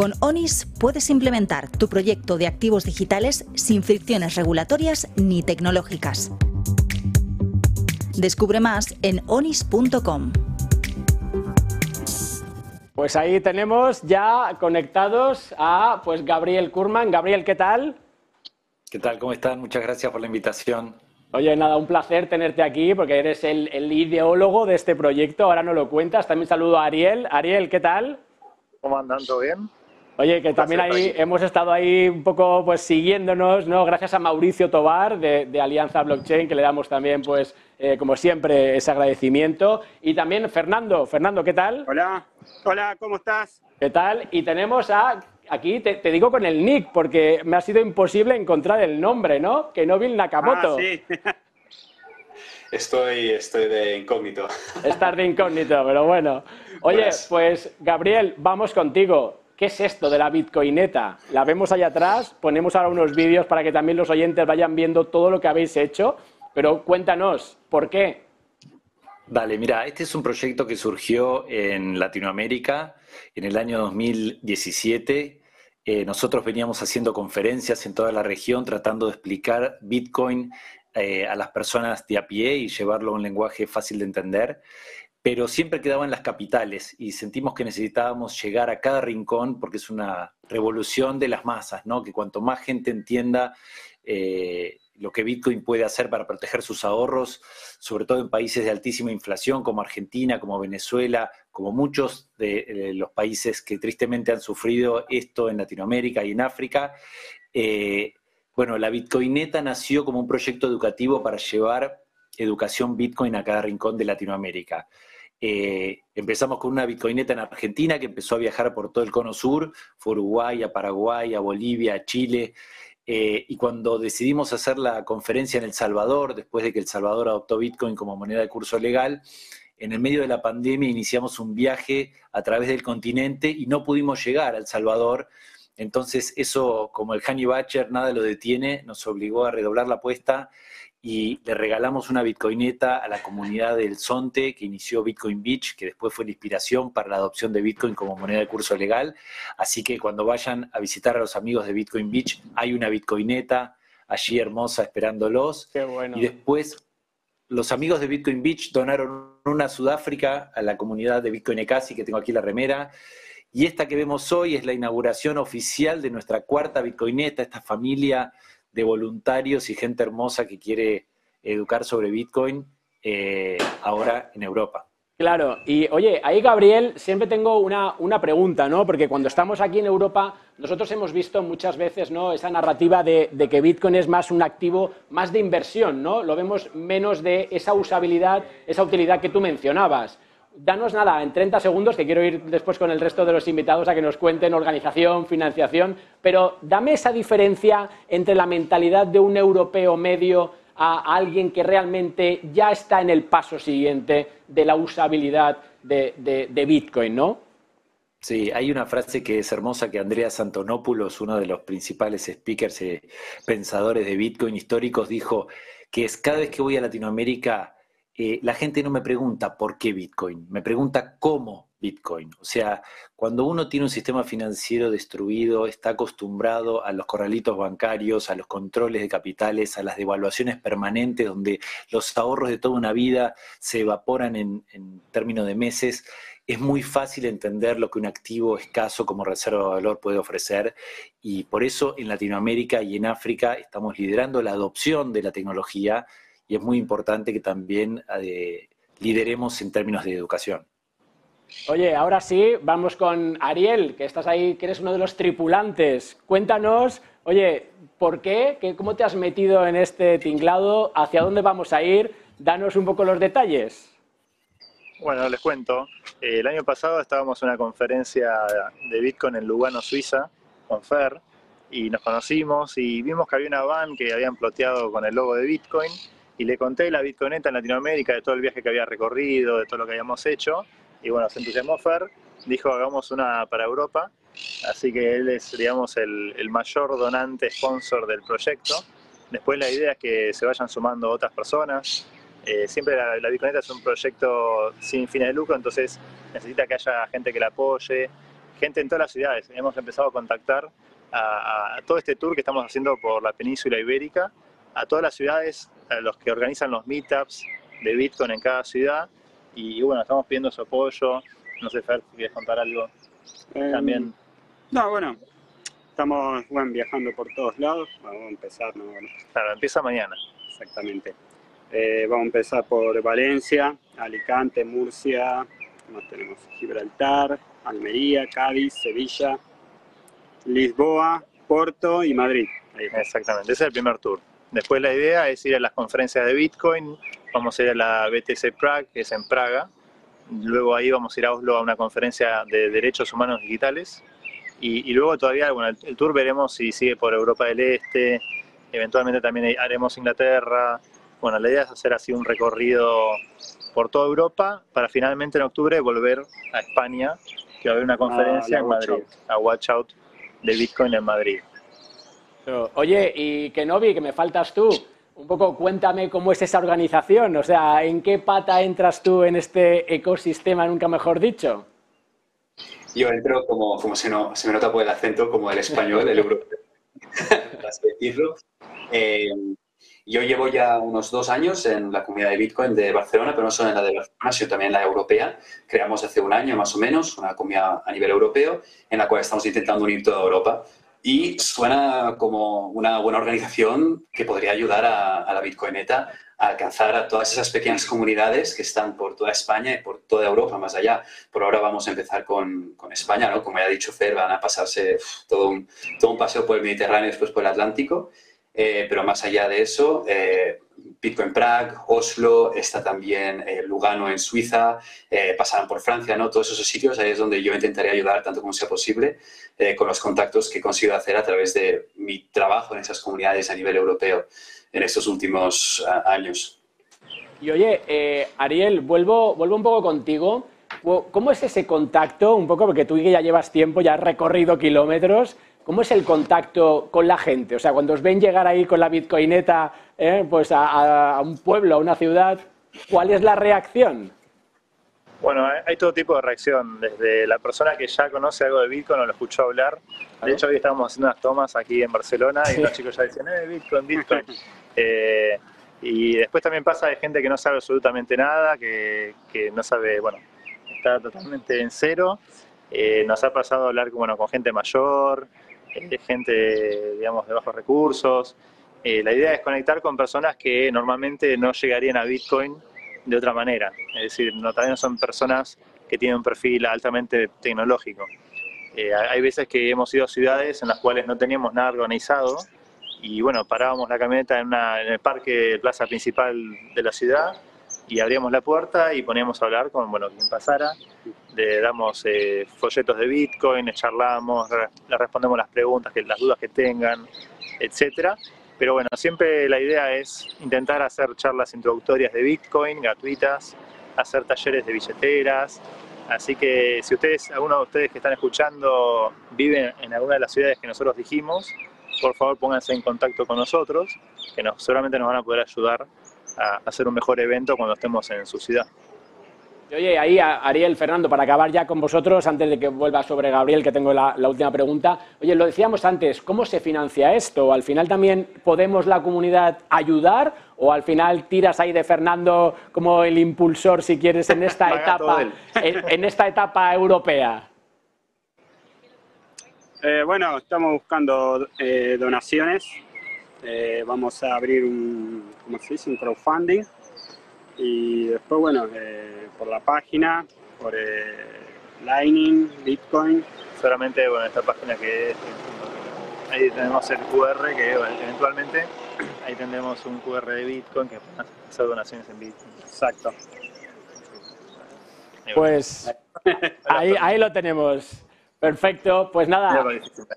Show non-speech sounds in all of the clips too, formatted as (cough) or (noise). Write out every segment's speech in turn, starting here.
Con ONIS puedes implementar tu proyecto de activos digitales sin fricciones regulatorias ni tecnológicas. Descubre más en onis.com. Pues ahí tenemos ya conectados a pues Gabriel Kurman. Gabriel, ¿qué tal? ¿Qué tal? ¿Cómo están? Muchas gracias por la invitación. Oye, nada, un placer tenerte aquí porque eres el, el ideólogo de este proyecto. Ahora no lo cuentas. También saludo a Ariel. Ariel, ¿qué tal? ¿Cómo andan? ¿Todo bien? Oye, que también ahí hemos estado ahí un poco pues siguiéndonos, ¿no? Gracias a Mauricio Tobar de, de Alianza Blockchain, que le damos también, pues, eh, como siempre, ese agradecimiento. Y también Fernando. Fernando, ¿qué tal? Hola, hola, ¿cómo estás? ¿Qué tal? Y tenemos a, aquí te, te digo con el nick, porque me ha sido imposible encontrar el nombre, ¿no? Que Nobil Nakamoto. Ah, sí. (laughs) Estoy, estoy de incógnito. Estás de incógnito, pero bueno. Oye, pues Gabriel, vamos contigo. ¿Qué es esto de la Bitcoineta? La vemos allá atrás, ponemos ahora unos vídeos para que también los oyentes vayan viendo todo lo que habéis hecho, pero cuéntanos, ¿por qué? Dale, mira, este es un proyecto que surgió en Latinoamérica en el año 2017. Eh, nosotros veníamos haciendo conferencias en toda la región tratando de explicar Bitcoin eh, a las personas de a pie y llevarlo a un lenguaje fácil de entender, pero siempre quedaba en las capitales y sentimos que necesitábamos llegar a cada rincón porque es una revolución de las masas, ¿no? Que cuanto más gente entienda eh, lo que Bitcoin puede hacer para proteger sus ahorros, sobre todo en países de altísima inflación como Argentina, como Venezuela, como muchos de los países que tristemente han sufrido esto en Latinoamérica y en África. Eh, bueno, la Bitcoineta nació como un proyecto educativo para llevar educación Bitcoin a cada rincón de Latinoamérica. Eh, empezamos con una Bitcoineta en Argentina que empezó a viajar por todo el cono sur, fue Uruguay, a Paraguay, a Bolivia, a Chile, eh, y cuando decidimos hacer la conferencia en El Salvador, después de que El Salvador adoptó Bitcoin como moneda de curso legal, en el medio de la pandemia iniciamos un viaje a través del continente y no pudimos llegar a El Salvador. Entonces eso, como el Honey Batcher, nada lo detiene, nos obligó a redoblar la apuesta y le regalamos una Bitcoineta a la comunidad del Zonte que inició Bitcoin Beach, que después fue la inspiración para la adopción de Bitcoin como moneda de curso legal. Así que cuando vayan a visitar a los amigos de Bitcoin Beach, hay una Bitcoineta allí hermosa esperándolos. Qué bueno. Y después los amigos de Bitcoin Beach donaron una a Sudáfrica a la comunidad de Bitcoin Ecasi, que tengo aquí la remera. Y esta que vemos hoy es la inauguración oficial de nuestra cuarta Bitcoineta, esta familia de voluntarios y gente hermosa que quiere educar sobre Bitcoin eh, ahora en Europa. Claro, y oye, ahí Gabriel, siempre tengo una, una, pregunta, ¿no? Porque cuando estamos aquí en Europa, nosotros hemos visto muchas veces, ¿no? Esa narrativa de, de, que Bitcoin es más un activo, más de inversión, ¿no? Lo vemos menos de esa usabilidad, esa utilidad que tú mencionabas. Danos nada, en 30 segundos, que quiero ir después con el resto de los invitados a que nos cuenten organización, financiación, pero dame esa diferencia entre la mentalidad de un europeo medio a alguien que realmente ya está en el paso siguiente de la usabilidad de, de, Bitcoin, ¿no? Sí, hay una frase que es hermosa que Andreas Antonopoulos, uno de los principales speakers, eh, pensadores de Bitcoin históricos, dijo que es cada vez que voy a Latinoamérica, eh, la gente no me pregunta por qué Bitcoin, me pregunta cómo Bitcoin. O sea, cuando uno tiene un sistema financiero destruido, está acostumbrado a los corralitos bancarios, a los controles de capitales, a las devaluaciones permanentes, donde los ahorros de toda una vida se evaporan en, en términos de meses, es muy fácil entender lo que un activo escaso como reserva de valor puede ofrecer y por eso en Latinoamérica y en África estamos liderando la adopción de la tecnología y es muy importante que también eh, lideremos en términos de educación. Oye, ahora sí, vamos con Ariel, que estás ahí, que eres uno de los tripulantes. Cuéntanos, oye, ¿por qué? ¿Cómo te has metido en este tinglado? ¿Hacia dónde vamos a ir? Danos un poco los detalles. Bueno, les cuento. El año pasado estábamos en una conferencia de Bitcoin en Lugano, Suiza, con Fer, y nos conocimos y vimos que había una van que habían ploteado con el logo de Bitcoin y le conté la Bitcoineta en Latinoamérica, de todo el viaje que había recorrido, de todo lo que habíamos hecho. Y bueno, se entusiasmó Fer, dijo hagamos una para Europa. Así que él es, digamos, el, el mayor donante, sponsor del proyecto. Después la idea es que se vayan sumando otras personas. Eh, siempre la, la Bitcoineta es un proyecto sin fines de lucro, entonces necesita que haya gente que la apoye, gente en todas las ciudades. Hemos empezado a contactar a, todo este tour que estamos haciendo por la península ibérica, a todas las ciudades, a los que organizan los meetups de Bitcoin en cada ciudad. Y bueno, estamos pidiendo su apoyo. No sé, Fer, si quieres contar algo em, también. No, bueno, estamos bueno, viajando por todos lados. Vamos a empezar, ¿no? Claro, empieza mañana. Exactamente. Eh, vamos a empezar por Valencia, Alicante, Murcia, más tenemos Gibraltar, Almería, Cádiz, Sevilla, Lisboa, Porto y Madrid. Exactamente, ese es el primer tour. Después la idea es ir a las conferencias de Bitcoin, vamos a ir a la BTC Prague, que es en Praga, luego ahí vamos a ir a Oslo a una conferencia de derechos humanos digitales. Y, luego todavía, bueno, el, tour veremos si sigue por Europa del Este, eventualmente también haremos Inglaterra, bueno, la idea es hacer así un recorrido por toda Europa para finalmente en octubre volver a España, que va a haber una conferencia en Madrid, a Watch Out de Bitcoin en Madrid. Oye, y Kenobi, que me faltas tú, un poco cuéntame cómo es esa organización, o sea, ¿en qué pata entras tú en este ecosistema, nunca mejor dicho? Yo entro, como, como se, no, se me nota por el acento, como el español, el europeo. (laughs) Eh, yo llevo ya unos dos años en la comunidad de Bitcoin de Barcelona, pero no solo en la de Barcelona, sino también en la europea. Creamos hace un año más o menos una comunidad a nivel europeo en la cual estamos intentando unir toda Europa. Y suena como una buena organización que podría ayudar a, la Bitcoineta a alcanzar a todas esas pequeñas comunidades que están por toda España y por toda Europa, más allá. Por ahora vamos a empezar con, con España, ¿no? Como ya ha dicho Fer, van a pasarse todo un, todo un paseo por el Mediterráneo y después por el Atlántico. Eh, pero más allá de eso, eh, Bitcoin Prague, Oslo, está también eh, Lugano en Suiza, eh, por Francia, ¿no? Todos esos sitios, ahí es donde yo intentaré ayudar tanto como sea posible con los contactos que he conseguido hacer a través de mi trabajo en esas comunidades a nivel europeo en estos últimos años. Y oye, Ariel, vuelvo, vuelvo un poco contigo. ¿Cómo es ese contacto? Un poco, porque tú ya llevas tiempo, ya has recorrido kilómetros. ¿Cómo es el contacto con la gente? O sea, cuando os ven llegar ahí con la bitcoineta eh, pues a, un pueblo, a una ciudad, ¿cuál es la reacción? Bueno, hay todo tipo de reacción, desde la persona que ya conoce algo de Bitcoin o lo escuchó hablar. De hecho, hoy estábamos haciendo unas tomas aquí en Barcelona y los chicos ya dicen, eh, Bitcoin, Bitcoin. Eh, y después también pasa de gente que no sabe absolutamente nada, que, que no sabe, bueno, está totalmente en cero. Eh, nos ha pasado a hablar bueno, con gente mayor, de gente, digamos, de bajos recursos. Eh, la idea es conectar con personas que normalmente no llegarían a Bitcoin de otra manera. Es decir, no, también son personas que tienen un perfil altamente tecnológico. Eh, hay veces que hemos ido a ciudades en las cuales no teníamos nada organizado y bueno, parábamos la camioneta en, en el parque, plaza principal de la ciudad y abríamos la puerta y poníamos a hablar con bueno, quien pasara, le damos eh, folletos de Bitcoin, charlamos, le respondemos las preguntas, que, las dudas que tengan, etcétera. Pero bueno, siempre la idea es intentar hacer charlas introductorias de Bitcoin gratuitas, hacer talleres de billeteras. Así que si ustedes, alguno de ustedes que están escuchando, viven en alguna de las ciudades que nosotros dijimos, por favor pónganse en contacto con nosotros, que nos, seguramente nos van a poder ayudar a hacer un mejor evento cuando estemos en su ciudad. Oye, ahí Ariel, Fernando, para acabar ya con vosotros, antes de que vuelva sobre Gabriel, que tengo la, última pregunta. Oye, lo decíamos antes, ¿cómo se financia esto? ¿Al final también podemos la comunidad ayudar o al final tiras ahí de Fernando como el impulsor, si quieres, en esta (laughs) etapa, (laughs) en, esta etapa europea? Eh, bueno, estamos buscando eh, donaciones eh, vamos a abrir un, ¿cómo se dice? un crowdfunding y después, bueno, eh, por la página, por eh, Lightning, Bitcoin. Solamente, bueno, esta página que es, ahí tenemos el QR que eventualmente ahí tendremos un QR de Bitcoin que pueden hacer donaciones en Bitcoin. Exacto. Pues ahí, ahí lo tenemos. Perfecto, pues nada.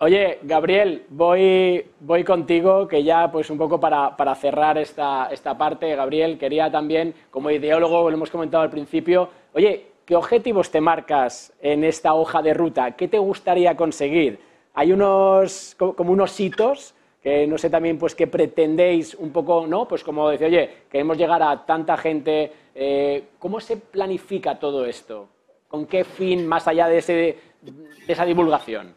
Oye, Gabriel, voy, voy contigo, que ya pues un poco para, para cerrar esta, esta parte, Gabriel, quería también, como ideólogo, lo hemos comentado al principio, oye, ¿qué objetivos te marcas en esta hoja de ruta? ¿Qué te gustaría conseguir? Hay unos, como unos hitos que no sé también pues que pretendéis un poco, ¿no? Pues como decir, oye, queremos llegar a tanta gente, eh, ¿cómo se planifica todo esto? ¿Con qué fin, más allá de ese esa divulgación?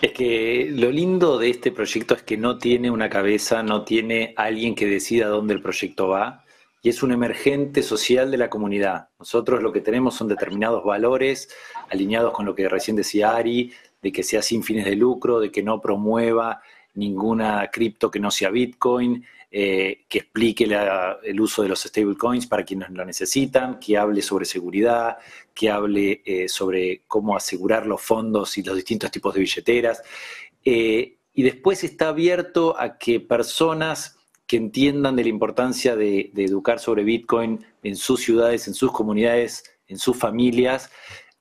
Es que lo lindo de este proyecto es que no tiene una cabeza, no tiene alguien que decida dónde el proyecto va, y es un emergente social de la comunidad. Nosotros lo que tenemos son determinados valores alineados con lo que recién decía Ari, de que sea sin fines de lucro, de que no promueva ninguna cripto que no sea Bitcoin, eh, que explique el uso de los stablecoins para quienes lo necesitan, que hable sobre seguridad, que hable eh, sobre cómo asegurar los fondos y los distintos tipos de billeteras. Eh, y después está abierto a que personas que entiendan de la importancia de, educar sobre Bitcoin en sus ciudades, en sus comunidades, en sus familias,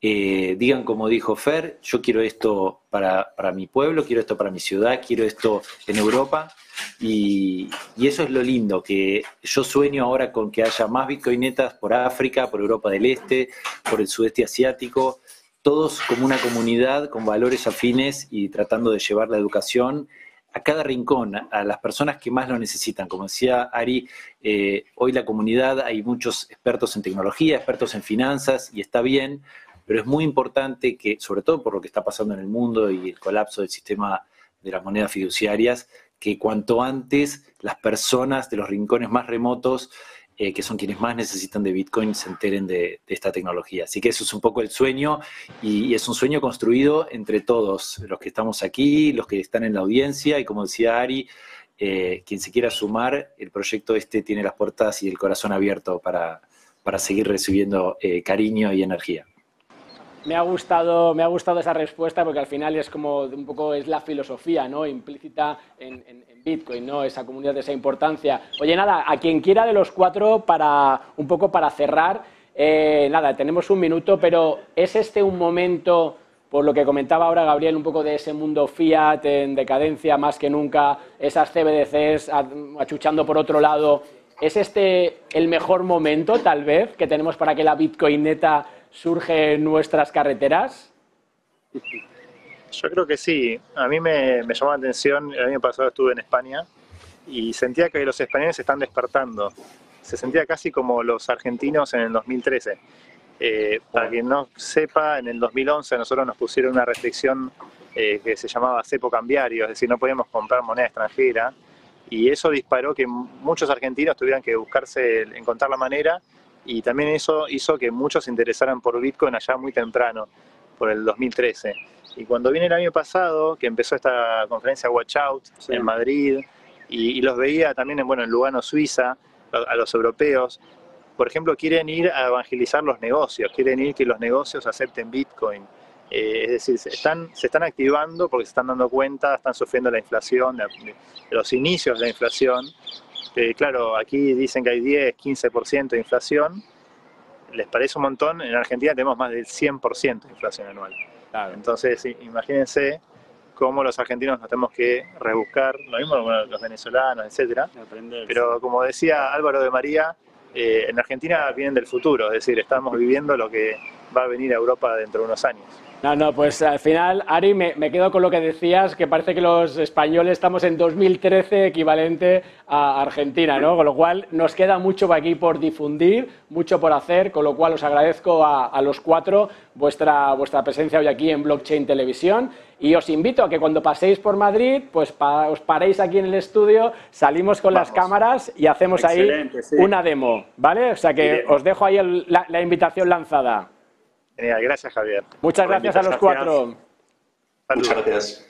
eh, digan como dijo Fer, yo quiero esto para, mi pueblo, quiero esto para mi ciudad, quiero esto en Europa. Y, eso es lo lindo, que yo sueño ahora con que haya más bitcoinetas por África, por Europa del Este, por el sudeste asiático, todos como una comunidad con valores afines y tratando de llevar la educación a cada rincón, a las personas que más lo necesitan. Como decía Ari, eh, hoy la comunidad hay muchos expertos en tecnología, expertos en finanzas, y está bien, pero es muy importante que, sobre todo por lo que está pasando en el mundo y el colapso del sistema de las monedas fiduciarias, que cuanto antes las personas de los rincones más remotos eh, que son quienes más necesitan de Bitcoin, se enteren de, esta tecnología. Así que eso es un poco el sueño y, es un sueño construido entre todos, los que estamos aquí, los que están en la audiencia y como decía Ari, eh, quien se quiera sumar, el proyecto este tiene las puertas y el corazón abierto para, para seguir recibiendo eh, cariño y energía. Me ha, gustado, me ha gustado esa respuesta porque al final es como un poco es la filosofía ¿no? implícita en, Bitcoin, ¿no? esa comunidad de esa importancia. Oye, nada, a quien quiera de los cuatro, para un poco para cerrar, eh, nada, tenemos un minuto, pero ¿es este un momento, por lo que comentaba ahora Gabriel, un poco de ese mundo fiat en decadencia más que nunca, esas CBDCs achuchando por otro lado? ¿Es este el mejor momento, tal vez, que tenemos para que la Bitcoineta surge en nuestras carreteras? Yo creo que sí. A mí me, llamó la atención, el año pasado estuve en España y sentía que los españoles se están despertando. Se sentía casi como los argentinos en el 2013. Eh, para quien no sepa, en el 2011 nosotros nos pusieron una restricción eh, que se llamaba cepo cambiario, es decir, no podíamos comprar moneda extranjera y eso disparó que muchos argentinos tuvieran que buscarse, encontrar la manera y también eso hizo que muchos se interesaran por Bitcoin allá muy temprano, por el 2013. Y cuando viene el año pasado, que empezó esta conferencia Watch Out en Madrid, y, los veía también en, bueno, en Lugano, Suiza, a, los europeos, por ejemplo, quieren ir a evangelizar los negocios, quieren ir que los negocios acepten Bitcoin. Eh, es decir, se están, se están activando porque se están dando cuenta, están sufriendo la inflación, de los inicios de la inflación, claro, aquí dicen que hay 10, 15% de inflación, les parece un montón, en Argentina tenemos más del 100% de inflación anual. Entonces, imagínense cómo los argentinos nos tenemos que rebuscar, lo mismo los venezolanos, etcétera. Pero como decía Álvaro de María, eh, en Argentina vienen del futuro, es decir, estamos viviendo lo que va a venir a Europa dentro de unos años. No, no, pues al final, Ari, me, quedo con lo que decías, que parece que los españoles estamos en 2013 equivalente a Argentina, ¿no? Con lo cual nos queda mucho aquí por difundir, mucho por hacer, con lo cual os agradezco a, los cuatro vuestra, vuestra presencia hoy aquí en Blockchain Televisión y os invito a que cuando paséis por Madrid, pues os paréis aquí en el estudio, salimos con las cámaras y hacemos ahí una demo, ¿vale? O sea que os dejo ahí la invitación lanzada. Genial, gracias Javier. Muchas gracias a los cuatro. Muchas gracias.